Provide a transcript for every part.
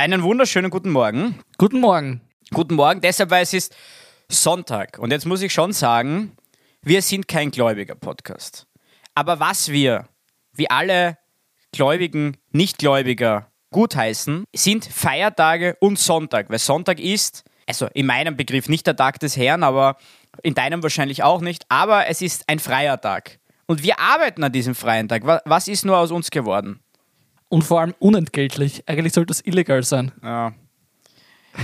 Einen wunderschönen guten Morgen. Guten Morgen. Guten Morgen, deshalb, weil es ist Sonntag. Und jetzt muss ich schon sagen, wir sind kein gläubiger Podcast. Aber was wir, wie alle Gläubigen, Nichtgläubiger gutheißen, sind Feiertage und Sonntag. Weil Sonntag ist, also in meinem Begriff nicht der Tag des Herrn, aber in deinem wahrscheinlich auch nicht, aber es ist ein freier Tag. Und wir arbeiten an diesem freien Tag. Wa- Was ist nur aus uns geworden? Und vor allem unentgeltlich. Eigentlich sollte das illegal sein. Ja.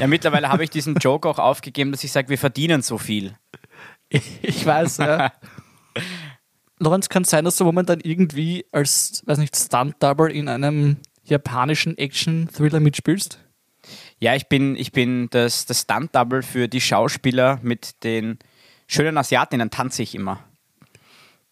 Ja, mittlerweile habe ich diesen Joke auch aufgegeben, dass ich sage, wir verdienen so viel. Ich weiß, ja. Lorenz, kann es sein, dass du momentan irgendwie als, weiß nicht, Stunt-Double in einem japanischen Action-Thriller mitspielst? Ja, ich bin, ich bin das, das Stunt-Double für die Schauspieler mit den schönen Asiatinnen, tanze ich immer.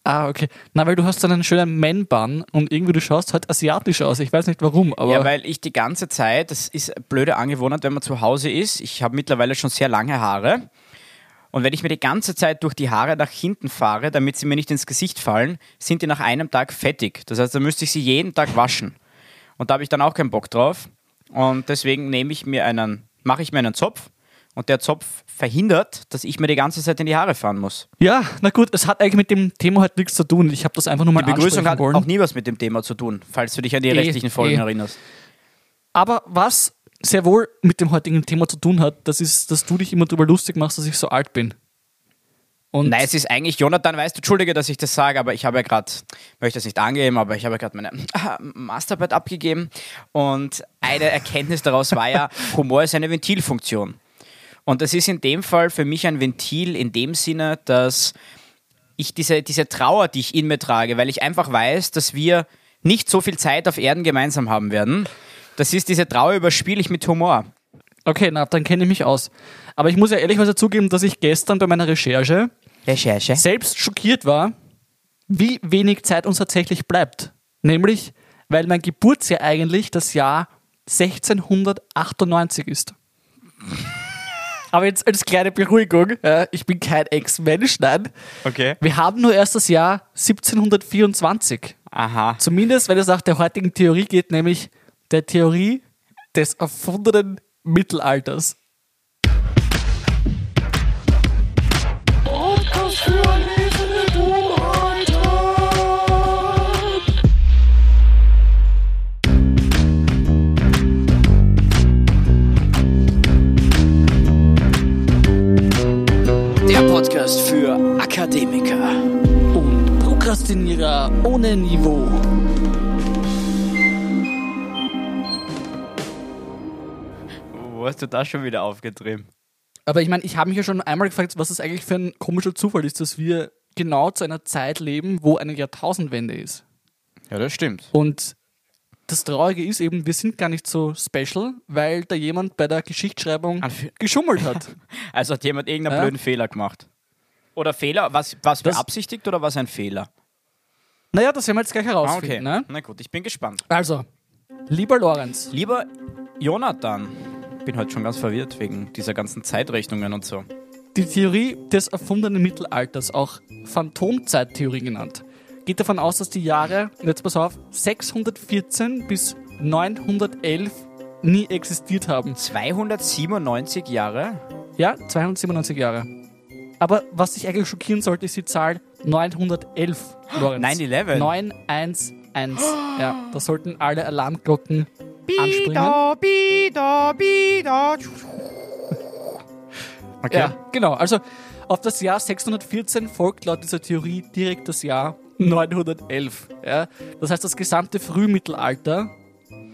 Ah, okay. Na, weil du hast so einen schönen Man-Bun und irgendwie du schaust halt asiatisch aus. Ich weiß nicht warum, aber Ja, weil ich die ganze Zeit, das ist blöde Angewohnheit, wenn man zu Hause ist. Ich habe mittlerweile schon sehr lange Haare. Und wenn ich mir die ganze Zeit durch die Haare nach hinten fahre, damit sie mir nicht ins Gesicht fallen, sind die nach einem Tag fettig. Das heißt, da müsste ich sie jeden Tag waschen. Und da habe ich dann auch keinen Bock drauf. Und deswegen nehme ich mir einen, mache ich mir einen Zopf. Und der Zopf verhindert, dass ich mir die ganze Zeit in die Haare fahren muss. ja, na gut, es hat eigentlich mit dem Thema halt nichts zu tun. Ich habe das einfach nur mal Die Begrüßung hat wollen. auch nie was mit dem Thema zu tun, falls du dich an die Eh, restlichen Folgen eh. erinnerst. Aber was sehr wohl mit dem heutigen Thema zu tun hat, das ist, dass du dich immer darüber lustig machst, dass ich so alt bin. Und Nein, es ist eigentlich, Jonathan, weißt du, entschuldige, dass ich das sage, aber ich habe ja gerade, möchte das nicht angeben, aber ich habe ja gerade meine ah, Masterarbeit abgegeben und eine Erkenntnis daraus war ja, Humor ist eine Ventilfunktion. Und das ist in dem Fall für mich ein Ventil in dem Sinne, dass ich diese, diese Trauer, die ich in mir trage, weil ich einfach weiß, dass wir nicht so viel Zeit auf Erden gemeinsam haben werden, das ist diese Trauer überspiele ich mit Humor. okay, na, dann kenne ich mich aus. Aber ich muss ja ehrlicherweise zugeben, dass ich gestern bei meiner Recherche Recherche. selbst schockiert war, wie wenig Zeit uns tatsächlich bleibt. Nämlich, weil mein Geburtsjahr eigentlich das Jahr 1698 ist. Aber jetzt als kleine Beruhigung, ja, ich bin kein Ex-Mensch, nein. Okay. Wir haben nur erst das Jahr 1724. Aha. Zumindest, wenn es nach der heutigen Theorie geht, nämlich der Theorie des erfundenen Mittelalters. Der hast du das schon wieder aufgetrieben? Aber ich meine, ich habe mich ja schon einmal gefragt, was das eigentlich für ein komischer Zufall ist, dass wir genau zu einer Zeit leben, wo eine Jahrtausendwende ist. Ja, das stimmt. Und das Traurige ist eben, wir sind gar nicht so special, weil da jemand bei der Geschichtsschreibung geschummelt hat. Also hat jemand irgendeinen Ja. blöden Fehler gemacht. Oder Fehler? Was, was Das- beabsichtigt oder was ein Fehler? naja, das werden wir jetzt gleich Ah, herausfinden. Ne? Na gut, ich bin gespannt. Also, lieber Lorenz, Lieber Jonathan, bin heute schon ganz verwirrt wegen dieser ganzen Zeitrechnungen und so. Die Theorie des erfundenen Mittelalters, auch Phantomzeittheorie genannt, geht davon aus, dass die Jahre, jetzt pass auf, 614 bis 911 nie existiert haben. 297 Jahre? Ja, 297 Jahre. Aber was dich eigentlich schockieren sollte, ist die Zahl 911, Lorenz. 9/11? 911. Ja, da sollten alle Alarmglocken anspringen. Bida, bida. Okay. Ja, genau. Also auf das Jahr 614 folgt laut dieser Theorie direkt das Jahr 911. Ja? Das heißt, das gesamte Frühmittelalter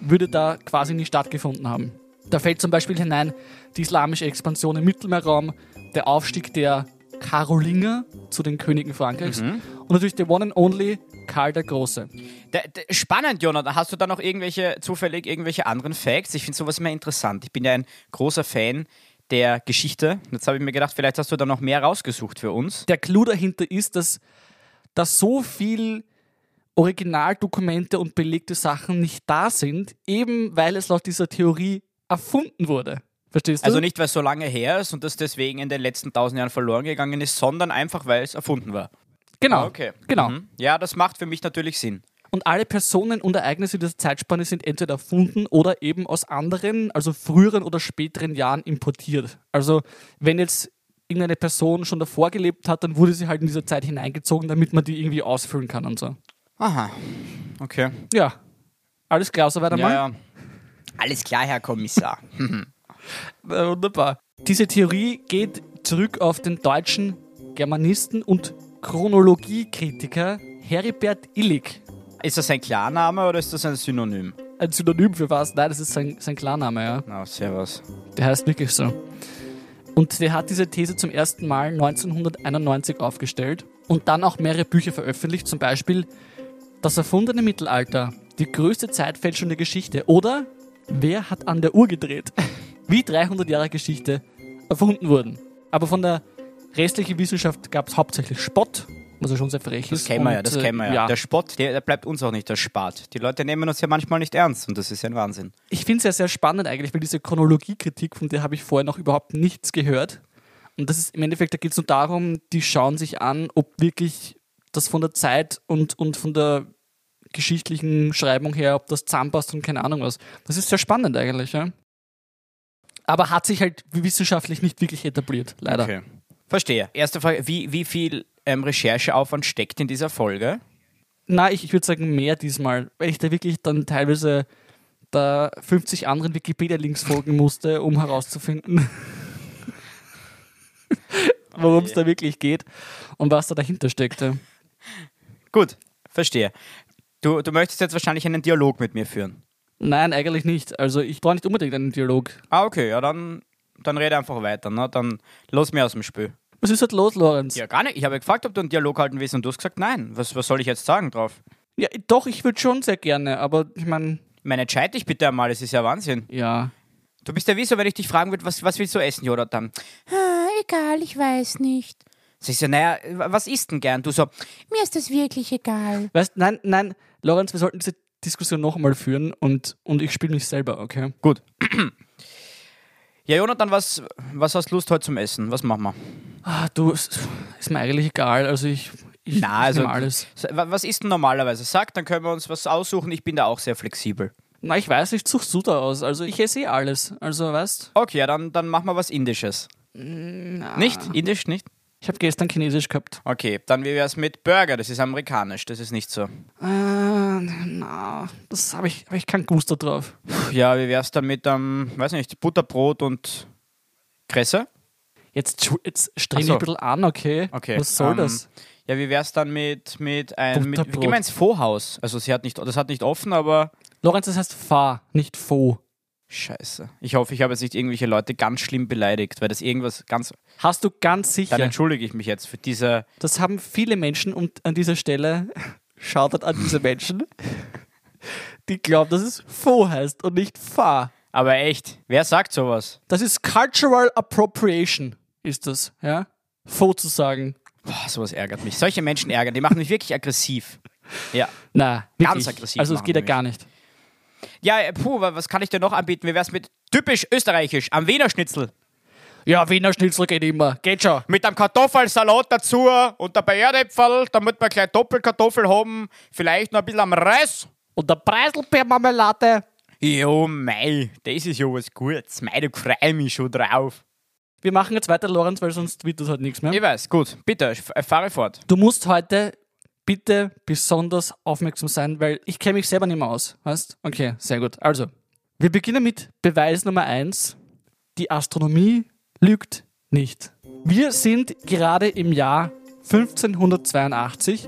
würde da quasi nie stattgefunden haben. Da fällt zum Beispiel hinein die islamische Expansion im Mittelmeerraum, der Aufstieg der Karolinger zu den Königen Frankreichs und natürlich der One and Only Karl der Große. Da- da- Spannend, Jonathan. Hast du da noch irgendwelche, zufällig irgendwelche anderen Facts? Ich finde sowas immer interessant. Ich bin ja ein großer Fan der Geschichte. Jetzt habe ich mir gedacht, vielleicht hast du da noch mehr rausgesucht für uns. der Clou dahinter ist, dass, dass so viel Originaldokumente und belegte Sachen nicht da sind, eben weil es laut dieser Theorie erfunden wurde. Verstehst du? Also nicht, weil es so lange her ist und das deswegen in den letzten tausend Jahren verloren gegangen ist, sondern einfach, weil es erfunden war. Genau. Ah, okay. Genau. Mhm. Ja, das macht für mich natürlich Sinn. Und alle Personen und Ereignisse dieser Zeitspanne sind entweder erfunden oder eben aus anderen, also früheren oder späteren Jahren importiert. Also wenn jetzt irgendeine Person schon davor gelebt hat, dann wurde sie halt in diese Zeit hineingezogen, damit man die irgendwie ausfüllen kann und so. Aha. Okay. Ja. Alles klar, soweit Ja, einmal? ja. Alles klar, Herr Kommissar. Äh, wunderbar. Diese Theorie geht zurück auf den deutschen Germanisten und Chronologiekritiker Heribert Illig. ist das ein Klarname oder ist das ein Synonym? Ein Synonym für was? Nein, das ist sein, sein Klarname, ja. Na, servus. Der heißt wirklich so. Und der hat diese These zum ersten Mal 1991 aufgestellt und dann auch mehrere Bücher veröffentlicht, zum Beispiel Das erfundene Mittelalter, die größte Zeitfälschung der Geschichte oder Wer hat an der Uhr gedreht? Wie 300 Jahre Geschichte erfunden wurden. Aber von der restlichen Wissenschaft gab es hauptsächlich Spott, was ja schon sehr frech Das ist. kennen wir ja, das äh, kennen wir ja. Der Spott, der, der bleibt uns auch nicht erspart. Die Leute nehmen uns ja manchmal nicht ernst und das ist ja ein Wahnsinn. ich finde es ja sehr spannend eigentlich, weil diese Chronologiekritik, von der habe ich vorher noch überhaupt nichts gehört. Und das ist im Endeffekt, da geht es nur darum, die schauen sich an, ob wirklich das von der Zeit und, und von der geschichtlichen Schreibung her, ob das zusammenpasst und keine Ahnung was. Das ist sehr spannend eigentlich, ja. Aber hat sich halt wissenschaftlich nicht wirklich etabliert, leider. Okay. Verstehe. Erste Frage, wie, wie viel ähm, Rechercheaufwand steckt in dieser Folge? Na, ich, ich würde sagen mehr diesmal, weil ich da wirklich dann teilweise da 50 anderen Wikipedia-Links folgen musste, um herauszufinden, worum es da wirklich geht und was da dahinter steckte. Gut, verstehe. Du, du möchtest jetzt wahrscheinlich einen Dialog mit mir führen. Nein, eigentlich nicht. Also ich brauche nicht unbedingt einen Dialog. Ah, okay, ja, dann, dann rede einfach weiter. Ne? Dann los mir aus dem Spiel. Was ist halt los, Lorenz? Ja, gar nicht. Ich habe gefragt, ob du einen Dialog halten willst und du hast gesagt, nein. Was, was soll ich jetzt sagen drauf? Ja, doch, ich würde schon sehr gerne, aber ich meine, Ich meine, entscheid dich bitte einmal, es ist ja Wahnsinn. ja. Du bist ja wie so, wenn ich dich fragen würde, was, was willst du essen, Jonathan? Ah, egal, ich weiß nicht. Sag ich so, naja, was isst denn gern? Du so, Mir ist das wirklich egal. Weißt, nein, nein, Lorenz, wir sollten diese Diskussion noch einmal führen und, und ich spiele mich selber, okay? gut. Ja, Jonathan, was, was hast du Lust heute zum Essen? Was machen wir? Ah, du, ist mir eigentlich egal. Also ich, ich, Na, also- alles. Was isst denn normalerweise? Sag, dann können wir uns was aussuchen. Ich bin da auch sehr flexibel. Na, ich weiß nicht, suchst du da aus. Also ich esse eh alles. Also weißt Okay, ja, dann, dann machen wir was Indisches. Nicht? Indisch, nicht? Ich habe gestern Chinesisch gehabt. Okay, dann wie wär's mit Burger? Das ist amerikanisch, das ist nicht so. Äh, na, das habe ich, hab ich keinen Gusto drauf. Ja, wie wär's dann mit, ähm, weiß nicht, Butterbrot und Kresse? Jetzt, jetzt streng so. ein bisschen an, okay? Okay. Was soll ähm, das? Ja, wie wär's dann mit, mit einem, Butterbrot. gehen wir ins Vorhaus? Also sie hat nicht, das hat nicht offen, aber Lorenz, das heißt Fa, nicht Fo. Scheiße. Ich hoffe, ich habe jetzt nicht irgendwelche Leute ganz schlimm beleidigt, weil das irgendwas ganz, Hast du ganz sicher. dann entschuldige ich mich jetzt für diese, Das haben viele Menschen und an dieser Stelle schaut an diese Menschen, die glauben, dass es Fo heißt und nicht Fa. aber echt, wer sagt sowas? Das ist Cultural Appropriation, ist das, ja? Fo zu sagen. Boah, sowas ärgert mich. Solche Menschen ärgern, die machen mich wirklich aggressiv. Ja. Na, Ganz wirklich. aggressiv Also es geht ja gar nicht. Ja, äh, puh, wa- was kann ich dir noch anbieten? Wie wär's mit typisch österreichisch, am Wiener Schnitzel? Ja, Wiener Schnitzel geht immer. Geht schon. Mit einem Kartoffelsalat dazu und dabei Erdäpfel, damit wir gleich Doppelkartoffel haben, vielleicht noch ein bisschen am Reis. Und der Preiselbeermarmelade. Jo, mei, das ist ja was Gutes. Mei, da freue mich schon drauf. Wir machen jetzt weiter, Lorenz, weil sonst wird das halt nichts mehr. Ich weiß, gut, bitte, äh, fahre fort. Du musst heute bitte besonders aufmerksam sein, weil ich kenne mich selber nicht mehr aus. Weißt? Okay, sehr gut. Also, wir beginnen mit Beweis Nummer 1. Die Astronomie lügt nicht. Wir sind gerade im Jahr 1582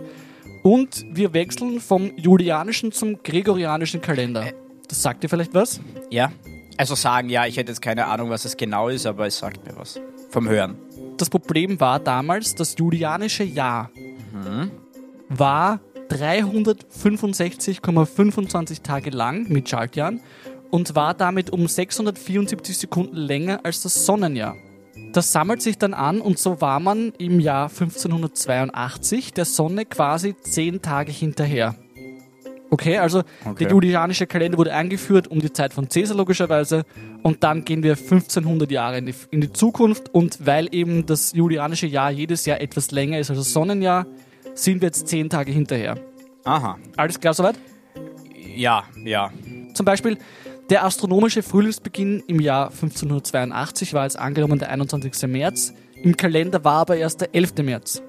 und wir wechseln vom julianischen zum gregorianischen Kalender. Das sagt dir vielleicht was? Ja? Also sagen, ja, ich hätte jetzt keine Ahnung, was es genau ist, aber es sagt mir was. Vom Hören. Das Problem war damals, das julianische Jahr war 365,25 Tage lang mit Schaltjahren und war damit um 674 Sekunden länger als das Sonnenjahr. Das sammelt sich dann an und so war man im Jahr 1582 der Sonne quasi 10 Tage hinterher. Okay, also Okay. der julianische Kalender wurde eingeführt um die Zeit von Caesar logischerweise und dann gehen wir 1500 Jahre in die, in die Zukunft und weil eben das julianische Jahr jedes Jahr etwas länger ist als das Sonnenjahr, sind wir jetzt 10 Tage hinterher. Aha. Alles klar soweit? Ja, ja. Zum Beispiel der astronomische Frühlingsbeginn im Jahr 1582 war jetzt angenommen der 21. März. Im Kalender war aber erst der 11. März.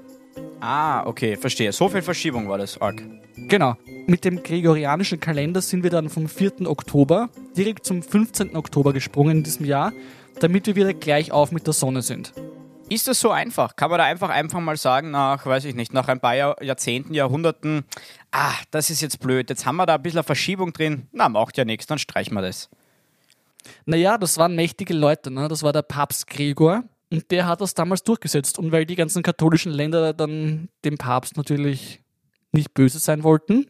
Ah, okay, verstehe. So viel Verschiebung war das, arg. Genau. Mit dem gregorianischen Kalender sind wir dann vom 4. Oktober direkt zum 15. Oktober gesprungen in diesem Jahr, damit wir wieder gleich auf mit der Sonne sind. Ist das so einfach? Kann man da einfach einfach mal sagen, nach, weiß ich nicht, nach ein paar Jahr, Jahrzehnten, Jahrhunderten, ah, das ist jetzt blöd, jetzt haben wir da ein bisschen Verschiebung drin, na, macht ja nichts, dann streichen wir das. Naja, das waren mächtige Leute. Ne? Das war der Papst Gregor und der hat das damals durchgesetzt. Und weil die ganzen katholischen Länder dann dem Papst natürlich nicht böse sein wollten,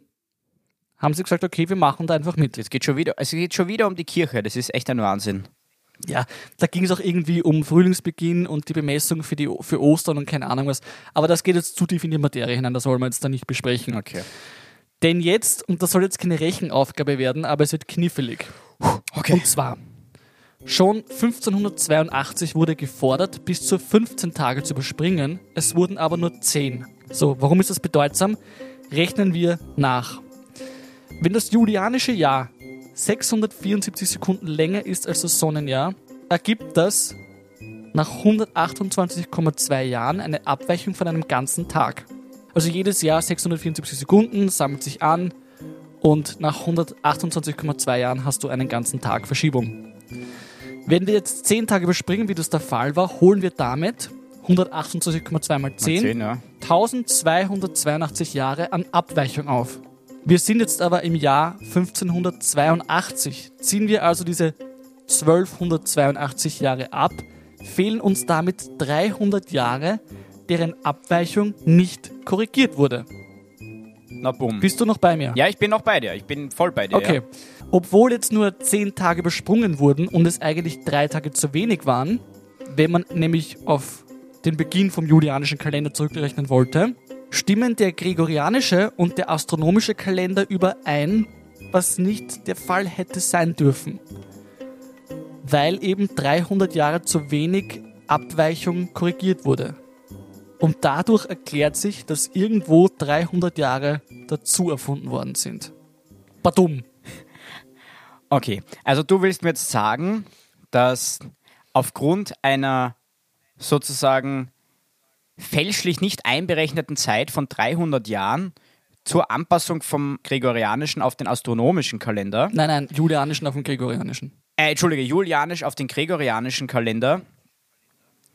haben sie gesagt, okay, wir machen da einfach mit. Jetzt geht schon wieder, es geht schon wieder um die Kirche, das ist echt ein Wahnsinn. Ja, da ging es auch irgendwie um Frühlingsbeginn und die Bemessung für, die, für Ostern und keine Ahnung was. Aber das geht jetzt zu tief in die Materie hinein, das wollen wir jetzt da nicht besprechen. Okay. Denn jetzt, und das soll jetzt keine Rechenaufgabe werden, aber es wird knifflig. Okay. Und zwar, schon 1582 wurde gefordert, bis zu 15 Tage zu überspringen. Es wurden aber nur 10. So, warum ist das bedeutsam? Rechnen wir nach. Wenn das julianische Jahr 674 Sekunden länger ist als das Sonnenjahr, ergibt das nach 128,2 Jahren eine Abweichung von einem ganzen Tag. Also jedes Jahr 674 Sekunden sammelt sich an und nach 128,2 Jahren hast du einen ganzen Tag Verschiebung. Wenn wir jetzt 10 Tage überspringen, wie das der Fall war, holen wir damit 128,2 mal 10, 10, ja. 1282 Jahre an Abweichung auf. Wir sind jetzt aber im Jahr 1582. Ziehen wir also diese 1282 Jahre ab, fehlen uns damit 300 Jahre, deren Abweichung nicht korrigiert wurde. Na bumm. Bist du noch bei mir? Ja, ich bin noch bei dir, ich bin voll bei dir. Okay. Obwohl jetzt nur 10 Tage übersprungen wurden und es eigentlich drei Tage zu wenig waren, wenn man nämlich auf den Beginn vom julianischen Kalender zurückrechnen wollte, stimmen der gregorianische und der astronomische Kalender überein, was nicht der Fall hätte sein dürfen. Weil eben 300 Jahre zu wenig Abweichung korrigiert wurde. Und dadurch erklärt sich, dass irgendwo 300 Jahre dazu erfunden worden sind. Badum. Okay, also du willst mir jetzt sagen, dass aufgrund einer sozusagen fälschlich nicht einberechneten Zeit von 300 Jahren zur Anpassung vom gregorianischen auf den astronomischen Kalender, Nein, nein, julianischen auf dem gregorianischen. äh, Entschuldige, julianisch auf den gregorianischen Kalender,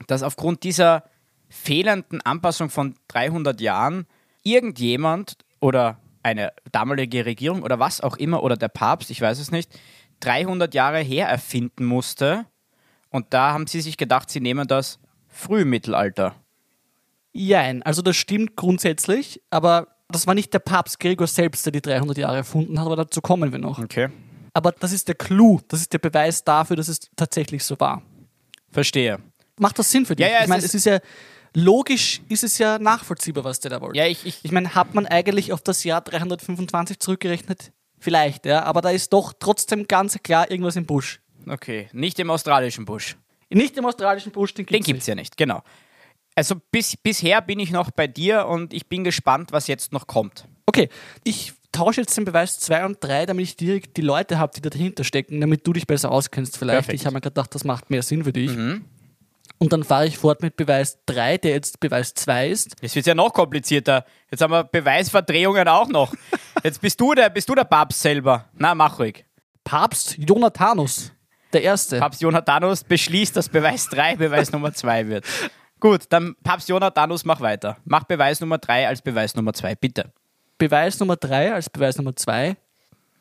dass aufgrund dieser fehlenden Anpassung von 300 Jahren irgendjemand oder eine damalige Regierung oder was auch immer oder der Papst, ich weiß es nicht, 300 Jahre her erfinden musste. Und da haben sie sich gedacht, sie nehmen das Frühmittelalter. Jein, also das stimmt grundsätzlich, aber das war nicht der Papst Gregor selbst, der die 300 Jahre erfunden hat, aber dazu kommen wir noch. Okay. Aber das ist der Clou, das ist der Beweis dafür, dass es tatsächlich so war. Verstehe. Macht das Sinn für dich? Ja, ja, ich meine, es ist ja logisch, ist es ja nachvollziehbar, was der da wollte. Ja, ich, ich, Ich meine, hat man eigentlich auf das Jahr 325 zurückgerechnet? Vielleicht, ja, aber da ist doch trotzdem ganz klar irgendwas im Busch. okay, nicht im australischen Busch. Nicht im australischen Busch, den gibt es ja nicht, genau. Also bis, bisher bin ich noch bei dir und ich bin gespannt, was jetzt noch kommt. Okay, ich tausche jetzt den Beweis 2 und 3, damit ich direkt die Leute habe, die da dahinter stecken, damit du dich besser auskennst vielleicht. Perfekt. Ich habe mir gedacht, das macht mehr Sinn für dich. Und dann fahre ich fort mit Beweis 3, der jetzt Beweis 2 ist. Jetzt wird ja noch komplizierter. Jetzt haben wir Beweisverdrehungen auch noch. Jetzt bist du der, bist du der Papst selber. Na, mach ruhig. Papst Jonathanus, der Erste. Papst Jonathanus beschließt, dass Beweis 3 Beweis Nummer 2 wird. Gut, dann Papst Jonathanus, mach weiter. Mach Beweis Nummer 3 als Beweis Nummer 2, bitte. Beweis Nummer 3 als Beweis Nummer 2,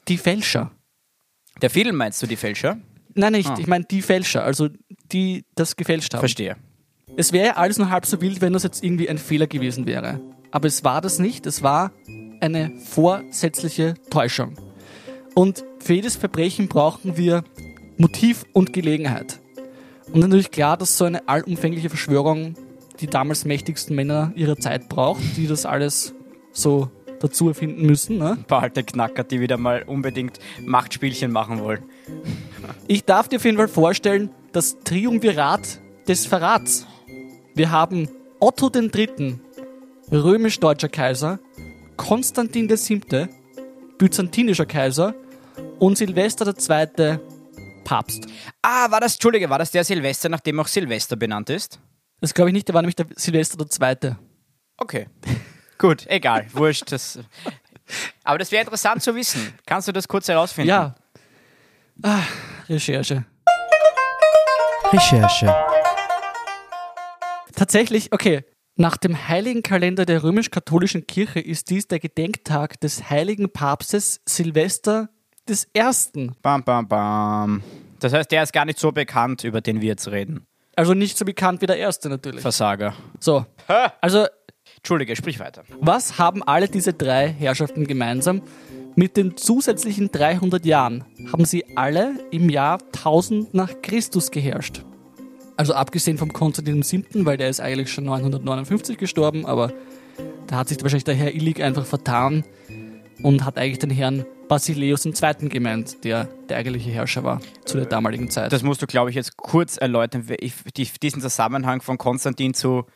die Fälscher. Der Film meinst du, die Fälscher? Nein, nicht, Ah. ich meine die Fälscher, also die das gefälscht haben. Verstehe. Es wäre alles nur halb so wild, wenn das jetzt irgendwie ein Fehler gewesen wäre. Aber es war das nicht, es war eine vorsätzliche Täuschung. Und für jedes Verbrechen brauchen wir Motiv und Gelegenheit. Und natürlich klar, dass so eine allumfängliche Verschwörung die damals mächtigsten Männer ihrer Zeit braucht, die das alles so dazu erfinden müssen. Ne? Ein paar alte Knacker, die wieder mal unbedingt Machtspielchen machen wollen. Ich darf dir auf jeden Fall vorstellen, das Triumvirat des Verrats. Wir haben Otto III., römisch-deutscher Kaiser, Konstantin VII., byzantinischer Kaiser, und Silvester II., Papst. Ah, war das, Entschuldige, war das der Silvester, nach dem auch Silvester benannt ist? Das glaube ich nicht, der war nämlich der Silvester II. Okay. Gut, egal, wurscht. Das, aber das wäre interessant zu wissen. Kannst du das kurz herausfinden? Ja. Ah, Recherche. Recherche. Tatsächlich, okay. Nach dem heiligen Kalender der römisch-katholischen Kirche ist dies der Gedenktag des heiligen Papstes Silvester des Ersten. Bam, bam, bam. Das heißt, der ist gar nicht so bekannt, über den wir jetzt reden. Also nicht so bekannt wie der Erste natürlich. Versager. So. Also, Entschuldige, sprich weiter. was haben alle diese drei Herrschaften gemeinsam? Mit den zusätzlichen 300 Jahren haben sie alle im Jahr 1000 nach Christus geherrscht. Also abgesehen vom Konstantin VII., weil der ist eigentlich schon 959 gestorben, aber da hat sich wahrscheinlich der Herr Illig einfach vertan und hat eigentlich den Herrn Basileus II. gemeint, der der eigentliche Herrscher war zu der damaligen Zeit. Das musst du, glaube ich, jetzt kurz erläutern. Ich, die, diesen Zusammenhang von Konstantin zu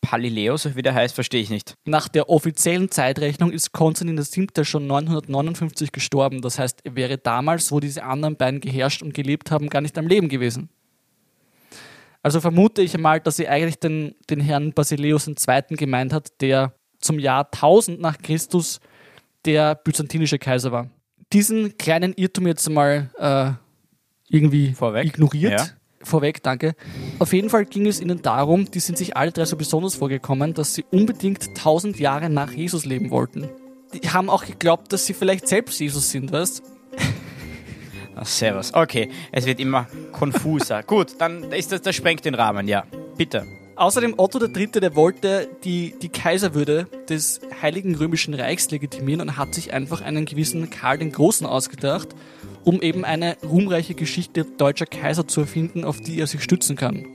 Palileus, wie der heißt, verstehe ich nicht. Nach der offiziellen Zeitrechnung ist Konstantin VII. schon 959 gestorben. Das heißt, er wäre damals, wo diese anderen beiden geherrscht und gelebt haben, gar nicht am Leben gewesen. Also vermute ich einmal, dass sie eigentlich den, den Herrn Basileus II. gemeint hat, der zum Jahr 1000 nach Christus der byzantinische Kaiser war. Diesen kleinen Irrtum jetzt mal äh, irgendwie Vorweg. ignoriert. Ja. Vorweg, danke. Auf jeden Fall ging es ihnen darum, die sind sich alle drei so besonders vorgekommen, dass sie unbedingt 1000 Jahre nach Jesus leben wollten. Die haben auch geglaubt, dass sie vielleicht selbst Jesus sind, weißt Ach, servus. Okay, es wird immer konfuser. Gut, dann ist das, das sprengt den Rahmen, ja. Bitte. Außerdem Otto III., der wollte die, die Kaiserwürde des Heiligen Römischen Reichs legitimieren und hat sich einfach einen gewissen Karl den Großen ausgedacht, um eben eine ruhmreiche Geschichte deutscher Kaiser zu erfinden, auf die er sich stützen kann.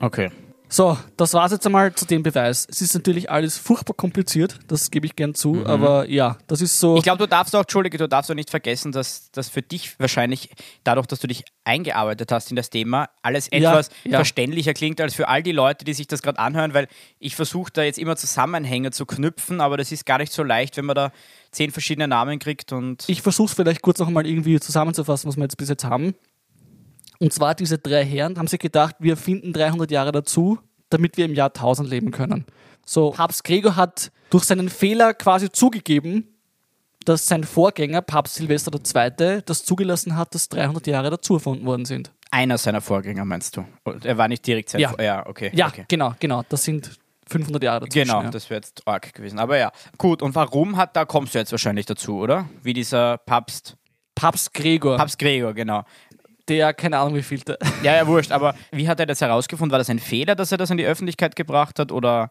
Okay. So, das war's jetzt einmal zu dem Beweis. Es ist natürlich alles furchtbar kompliziert, das gebe ich gern zu, aber ja, das ist so. Ich glaube, du darfst auch, Entschuldige, du darfst auch nicht vergessen, dass das für dich wahrscheinlich, dadurch, dass du dich eingearbeitet hast in das Thema, alles Ja, etwas ja. verständlicher klingt als für all die Leute, die sich das gerade anhören, weil ich versuche da jetzt immer Zusammenhänge zu knüpfen, aber das ist gar nicht so leicht, wenn man da zehn verschiedene Namen kriegt und Ich versuche es vielleicht kurz noch mal irgendwie zusammenzufassen, was wir jetzt bis jetzt haben. Und zwar diese drei Herren haben sich gedacht, wir finden 300 Jahre dazu, damit wir im Jahr 1000 leben können. So, Papst Gregor hat durch seinen Fehler quasi zugegeben, dass sein Vorgänger, Papst Silvester II., das zugelassen hat, dass 300 Jahre dazu erfunden worden sind. einer seiner Vorgänger, meinst du? Er war nicht direkt sein Ja. Vor- ja, okay. Ja, okay. genau, genau. Das sind 500 Jahre dazwischen. Genau, ja. das wäre jetzt arg gewesen. Aber ja, gut. Und warum hat, da kommst du jetzt wahrscheinlich dazu, oder? Wie dieser Papst, Papst Gregor, Papst Gregor, genau. Der, keine Ahnung wie viel. der- Ja, ja, wurscht. Aber wie hat er das herausgefunden? War das ein Fehler, dass er das in die Öffentlichkeit gebracht hat? Oder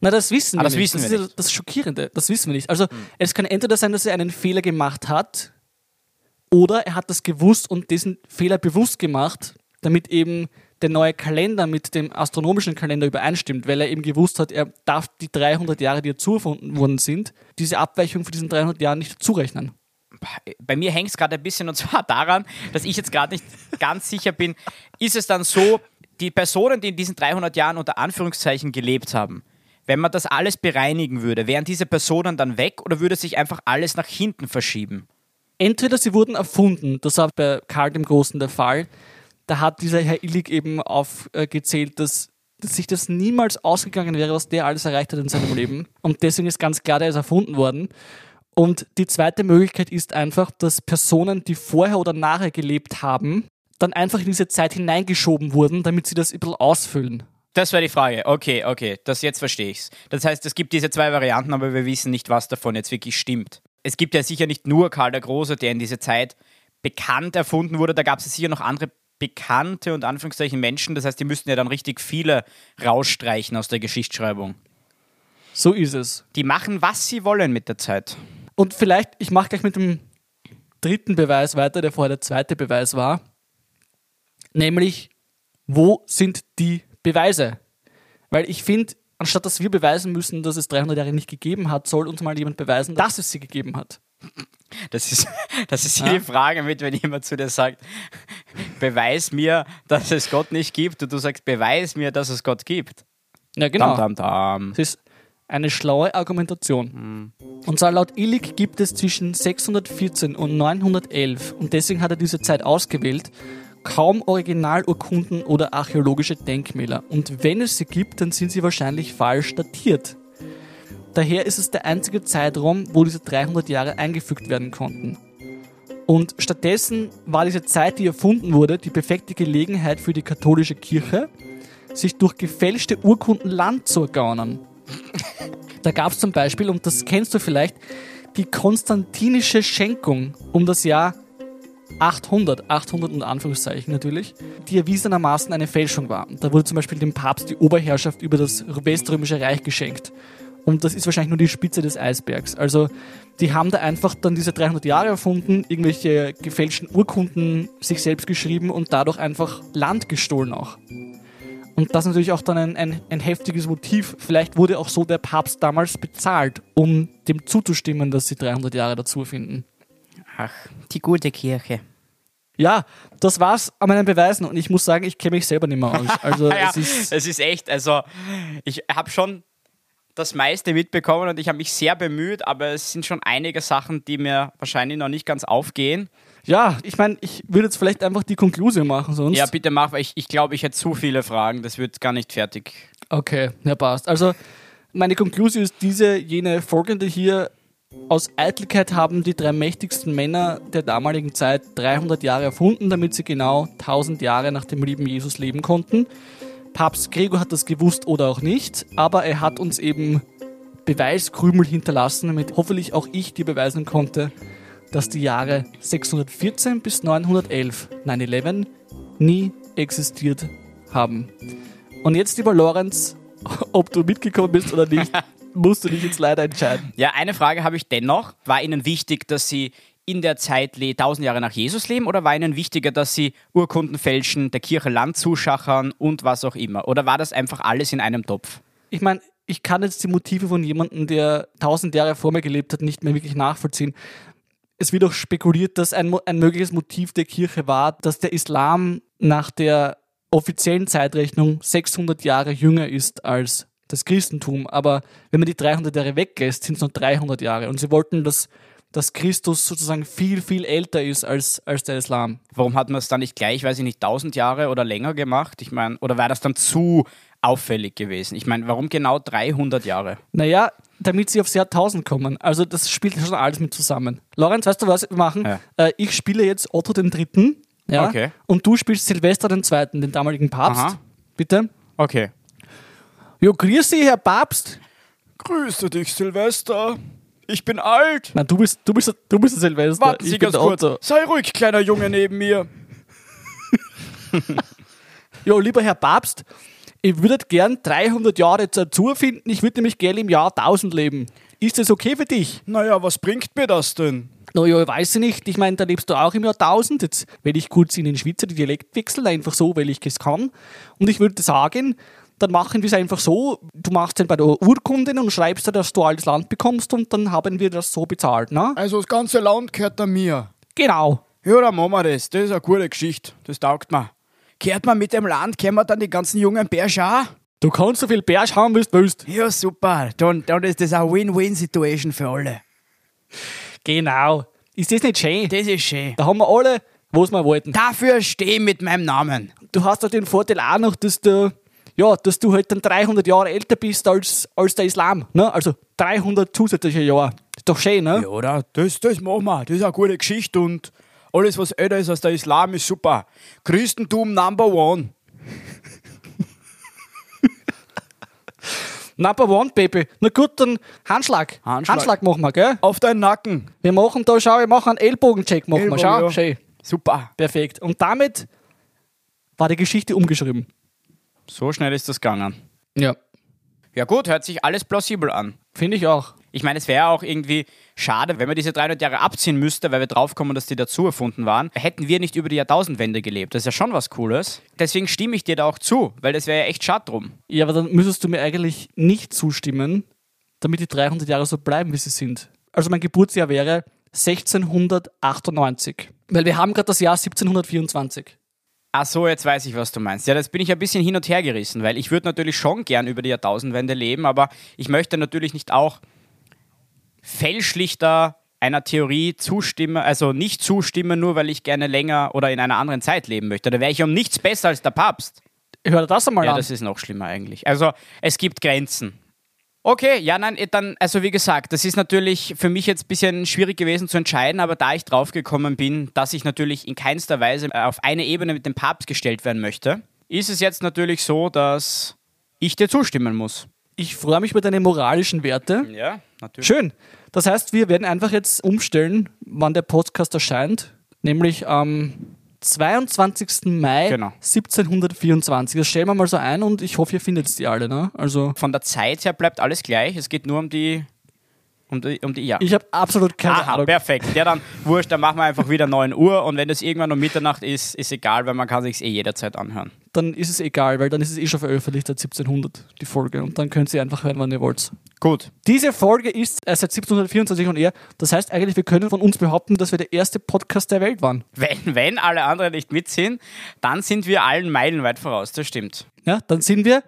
Na, das wissen Ah, wir das nicht. wissen das wir ist ja das Schockierende. Das wissen wir nicht. Also, es kann entweder sein, dass er einen Fehler gemacht hat, oder er hat das gewusst und diesen Fehler bewusst gemacht, damit eben der neue Kalender mit dem astronomischen Kalender übereinstimmt, weil er eben gewusst hat, er darf die 300 Jahre, die dazu erfunden worden sind, diese Abweichung von diesen 300 Jahren nicht zurechnen. Bei mir hängt es gerade ein bisschen und zwar daran, dass ich jetzt gerade nicht ganz sicher bin, ist es dann so, die Personen, die in diesen 300 Jahren unter Anführungszeichen gelebt haben, wenn man das alles bereinigen würde, wären diese Personen dann weg oder würde sich einfach alles nach hinten verschieben? Entweder sie wurden erfunden, das war bei Karl dem Großen der Fall. Da hat dieser Herr Illig eben aufgezählt, dass, dass sich das niemals ausgegangen wäre, was der alles erreicht hat in seinem Leben. Und deswegen ist ganz klar, der ist erfunden worden. Und die zweite Möglichkeit ist einfach, dass Personen, die vorher oder nachher gelebt haben, dann einfach in diese Zeit hineingeschoben wurden, damit sie das ein bisschen ausfüllen. Das wäre die Frage. Okay, okay, das jetzt verstehe ich's. Das heißt, es gibt diese zwei Varianten, aber wir wissen nicht, was davon jetzt wirklich stimmt. Es gibt ja sicher nicht nur Karl der Große, der in diese Zeit bekannt erfunden wurde. Da gab es sicher noch andere bekannte und Anführungszeichen Menschen. Das heißt, die müssten ja dann richtig viele rausstreichen aus der Geschichtsschreibung. So ist es. Die machen, was sie wollen mit der Zeit. Und vielleicht, ich mache gleich mit dem dritten Beweis weiter, der vorher der zweite Beweis war. Nämlich, wo sind die Beweise? Weil ich finde, anstatt dass wir beweisen müssen, dass es 300 Jahre nicht gegeben hat, soll uns mal jemand beweisen, dass es sie gegeben hat. Das ist, das ist Ja. die Frage mit, wenn jemand zu dir sagt, beweis mir, dass es Gott nicht gibt und du sagst, beweis mir, dass es Gott gibt. Ja, genau. Dam, dam, dam. Es ist eine schlaue Argumentation. Und zwar laut Illig gibt es zwischen 614 und 911, und deswegen hat er diese Zeit ausgewählt, kaum Originalurkunden oder archäologische Denkmäler. Und wenn es sie gibt, dann sind sie wahrscheinlich falsch datiert. Daher ist es der einzige Zeitraum, wo diese 300 Jahre eingefügt werden konnten. Und stattdessen war diese Zeit, die erfunden wurde, die perfekte Gelegenheit für die katholische Kirche, sich durch gefälschte Urkunden Land zu ergaunern. Da gab es zum Beispiel, und das kennst du vielleicht, die konstantinische Schenkung um das Jahr 800, 800 und Anführungszeichen natürlich, die erwiesenermaßen eine Fälschung war. Da wurde zum Beispiel dem Papst die Oberherrschaft über das Weströmische Reich geschenkt. Und das ist wahrscheinlich nur die Spitze des Eisbergs. Also die haben da einfach dann diese 300 Jahre erfunden, irgendwelche gefälschten Urkunden sich selbst geschrieben und dadurch einfach Land gestohlen auch. Und das ist natürlich auch dann ein, ein, ein heftiges Motiv. Vielleicht wurde auch so der Papst damals bezahlt, um dem zuzustimmen, dass sie 300 Jahre dazu finden. Ach, die gute Kirche. Ja, das war's an meinen Beweisen und ich muss sagen, ich kenne mich selber nicht mehr aus. Also ja, es ist es ist echt, also ich habe schon das meiste mitbekommen und ich habe mich sehr bemüht, aber es sind schon einige Sachen, die mir wahrscheinlich noch nicht ganz aufgehen. Ja, ich meine, ich würde jetzt vielleicht einfach die Konklusion machen sonst. Ja, bitte mach, weil ich, ich glaube, ich hätte zu viele Fragen, das wird gar nicht fertig. Okay, ja passt. Also meine Konklusion ist diese, jene folgende hier. Aus Eitelkeit haben die drei mächtigsten Männer der damaligen Zeit 300 Jahre erfunden, damit sie genau 1000 Jahre nach dem lieben Jesus leben konnten. Papst Gregor hat das gewusst oder auch nicht, aber er hat uns eben Beweiskrümel hinterlassen, damit hoffentlich auch ich dir beweisen konnte, dass die Jahre 614 bis 911, 9-11, nie existiert haben. Und jetzt, lieber Lorenz, ob du mitgekommen bist oder nicht, musst du dich jetzt leider entscheiden. Ja, eine Frage habe ich dennoch. War Ihnen wichtig, dass Sie in der Zeit le 1000 Jahre nach Jesus leben oder war Ihnen wichtiger, dass Sie Urkunden fälschen, der Kirche Land zuschachern und was auch immer? Oder war das einfach alles in einem Topf? Ich meine, ich kann jetzt die Motive von jemandem, der tausend Jahre vor mir gelebt hat, nicht mehr wirklich nachvollziehen. Es wird auch spekuliert, dass ein, ein mögliches Motiv der Kirche war, dass der Islam nach der offiziellen Zeitrechnung 600 Jahre jünger ist als das Christentum. Aber wenn man die 300 Jahre weglässt, sind es nur 300 Jahre. Und sie wollten, dass, dass Christus sozusagen viel, viel älter ist als, als der Islam. Warum hat man es dann nicht gleich, weiß ich nicht, 1000 Jahre oder länger gemacht? Ich meine, oder war das dann zu auffällig gewesen? Ich meine, warum genau 300 Jahre? Naja, damit sie aufs Jahr 1000 kommen. Also das spielt schon alles mit zusammen. Lorenz, weißt du, was wir machen? Ja. Äh, ich spiele jetzt Otto den Dritten. Ja? Okay. Und du spielst Silvester den Zweiten, den damaligen Papst. Aha. Bitte. Okay. Jo, grüß Sie, Herr Papst. Grüße dich, Silvester. Ich bin alt. Nein, du bist, du bist, du bist Silvester. Warten ich Sie bin ganz kurz. Otto. Sei ruhig, kleiner Junge neben mir. Jo, lieber Herr Papst, ich würde gern 300 Jahre dazu finden. Ich würde nämlich gerne im Jahr 1000 leben. Ist das okay für dich? Naja, was bringt mir das denn? Naja, ich weiß nicht. Ich meine, da lebst du auch im Jahr 1000. Jetzt werde ich kurz in den Schweizer Dialekt wechseln, einfach so, weil ich es kann. Und ich würde sagen, dann machen wir es einfach so. Du machst dann bei der Urkunde und schreibst da, dass du alles Land bekommst und dann haben wir das so bezahlt, ne? Also das ganze Land gehört an mir. Genau. Ja, dann machen wir das. Das ist eine gute Geschichte. Das taugt mir. Kehrt man mit dem Land, kehren wir dann die ganzen jungen Bärsche auch? Du kannst so viel Bärsch haben, wie du willst. Ja, super. Dann, dann ist das eine Win-Win-Situation für alle. Genau. Ist das nicht schön? Das ist schön. Da haben wir alle, was wir wollten. Dafür stehe ich mit meinem Namen. Du hast doch den Vorteil auch noch, dass du, ja, dass du halt dann 300 Jahre älter bist als, als der Islam, ne? Also 300 zusätzliche Jahre. Ist doch schön, ne? Ja, oder? Das, das machen wir. Das ist eine gute Geschichte und alles, was älter ist als der Islam, ist super. Christentum Number One. Number one, Baby. Na gut, dann Handschlag. Handschlag. machen wir, gell? Auf deinen Nacken. Wir machen da, schau, wir machen einen Ellbogencheck. Machen wir. Ellbogen, Schau, ja. schön. Super. Perfekt. Und damit war die Geschichte umgeschrieben. So schnell ist das gegangen. Ja. Ja gut, hört sich alles plausibel an. Finde ich auch. Ich meine, es wäre auch irgendwie schade, wenn man diese 300 Jahre abziehen müsste, weil wir draufkommen, dass die dazu erfunden waren. Hätten wir nicht über die Jahrtausendwende gelebt. Das ist ja schon was Cooles. Deswegen stimme ich dir da auch zu, weil das wäre ja echt schade drum. Ja, aber dann müsstest du mir eigentlich nicht zustimmen, damit die 300 Jahre so bleiben, wie sie sind. Also mein Geburtsjahr wäre 1698. Weil wir haben gerade das Jahr 1724. Ach so, jetzt weiß ich, was du meinst. Ja, das bin ich ein bisschen hin und her gerissen, weil ich würde natürlich schon gern über die Jahrtausendwende leben, aber ich möchte natürlich nicht auch fälschlichter einer Theorie zustimmen, also nicht zustimmen, nur weil ich gerne länger oder in einer anderen Zeit leben möchte. Da wäre ich um nichts besser als der Papst. Hör dir das einmal Ja, an. das ist noch schlimmer eigentlich. Also es gibt Grenzen. Okay, ja, nein, eh, dann, also wie gesagt, das ist natürlich für mich jetzt ein bisschen schwierig gewesen zu entscheiden, aber da ich draufgekommen bin, dass ich natürlich in keinster Weise auf eine Ebene mit dem Papst gestellt werden möchte, ist es jetzt natürlich so, dass ich dir zustimmen muss. Ich freue mich über deine moralischen Werte. Ja, natürlich. Schön. Das heißt, wir werden einfach jetzt umstellen, wann der Podcast erscheint, nämlich am 22. Mai Genau. 1724. Das stellen wir mal so ein und ich hoffe, ihr findet die alle. Ne? Also, Von der Zeit her bleibt alles gleich, es geht nur um die, um die, um die ja. ich habe absolut keine Aha, Ahnung. perfekt. Ja, dann wurscht, dann machen wir einfach wieder 9 Uhr und wenn das irgendwann um Mitternacht ist, ist egal, weil man kann sich eh jederzeit anhören. Dann ist es egal, weil dann ist es eh schon veröffentlicht seit 1700, die Folge. Und dann könnt ihr einfach hören, wann ihr wollt. Gut. Diese Folge ist äh, seit 1724 und eher. Das heißt eigentlich, wir können von uns behaupten, dass wir der erste Podcast der Welt waren. Wenn, wenn alle anderen nicht mitziehen, dann sind wir allen meilenweit voraus, das stimmt. Ja, dann sind wir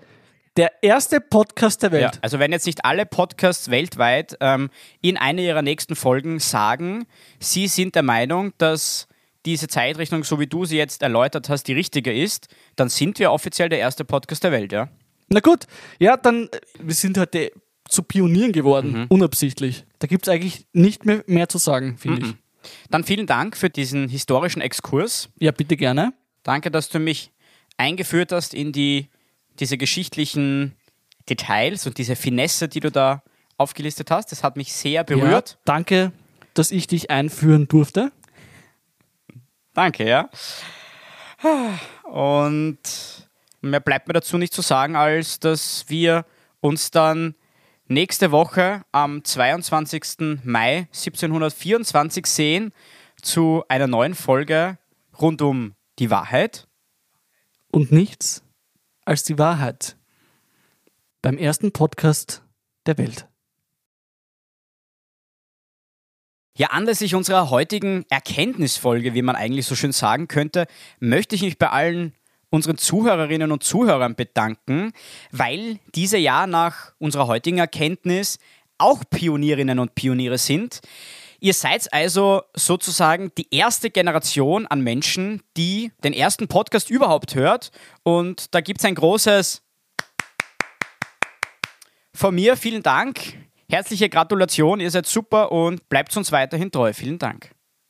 der erste Podcast der Welt. Ja, also wenn jetzt nicht alle Podcasts weltweit ähm, in einer ihrer nächsten Folgen sagen, sie sind der Meinung, dass diese Zeitrechnung, so wie du sie jetzt erläutert hast, die richtige ist, dann sind wir offiziell der erste Podcast der Welt, ja? Na gut, ja, dann, äh, wir sind heute zu Pionieren geworden, unabsichtlich. Da gibt es eigentlich nicht mehr, mehr zu sagen, finde ich. Dann vielen Dank für diesen historischen Exkurs. Ja, bitte gerne. Danke, dass du mich eingeführt hast in die, diese geschichtlichen Details und diese Finesse, die du da aufgelistet hast. Das hat mich sehr berührt. Ja, danke, dass ich dich einführen durfte. Danke, ja. Und mehr bleibt mir dazu nicht zu sagen, als dass wir uns dann nächste Woche am 22. Mai 1724 sehen zu einer neuen Folge rund um die Wahrheit. Und nichts als die Wahrheit. Beim ersten Podcast der Welt. Ja, anlässlich unserer heutigen Erkenntnisfolge, wie man eigentlich so schön sagen könnte, möchte ich mich bei allen unseren Zuhörerinnen und Zuhörern bedanken, weil diese ja nach unserer heutigen Erkenntnis auch Pionierinnen und Pioniere sind. Ihr seid also sozusagen die erste Generation an Menschen, die den ersten Podcast überhaupt hört. Und da gibt es ein großes von mir vielen Dank. Herzliche Gratulation, ihr seid super und bleibt uns weiterhin treu. Vielen Dank.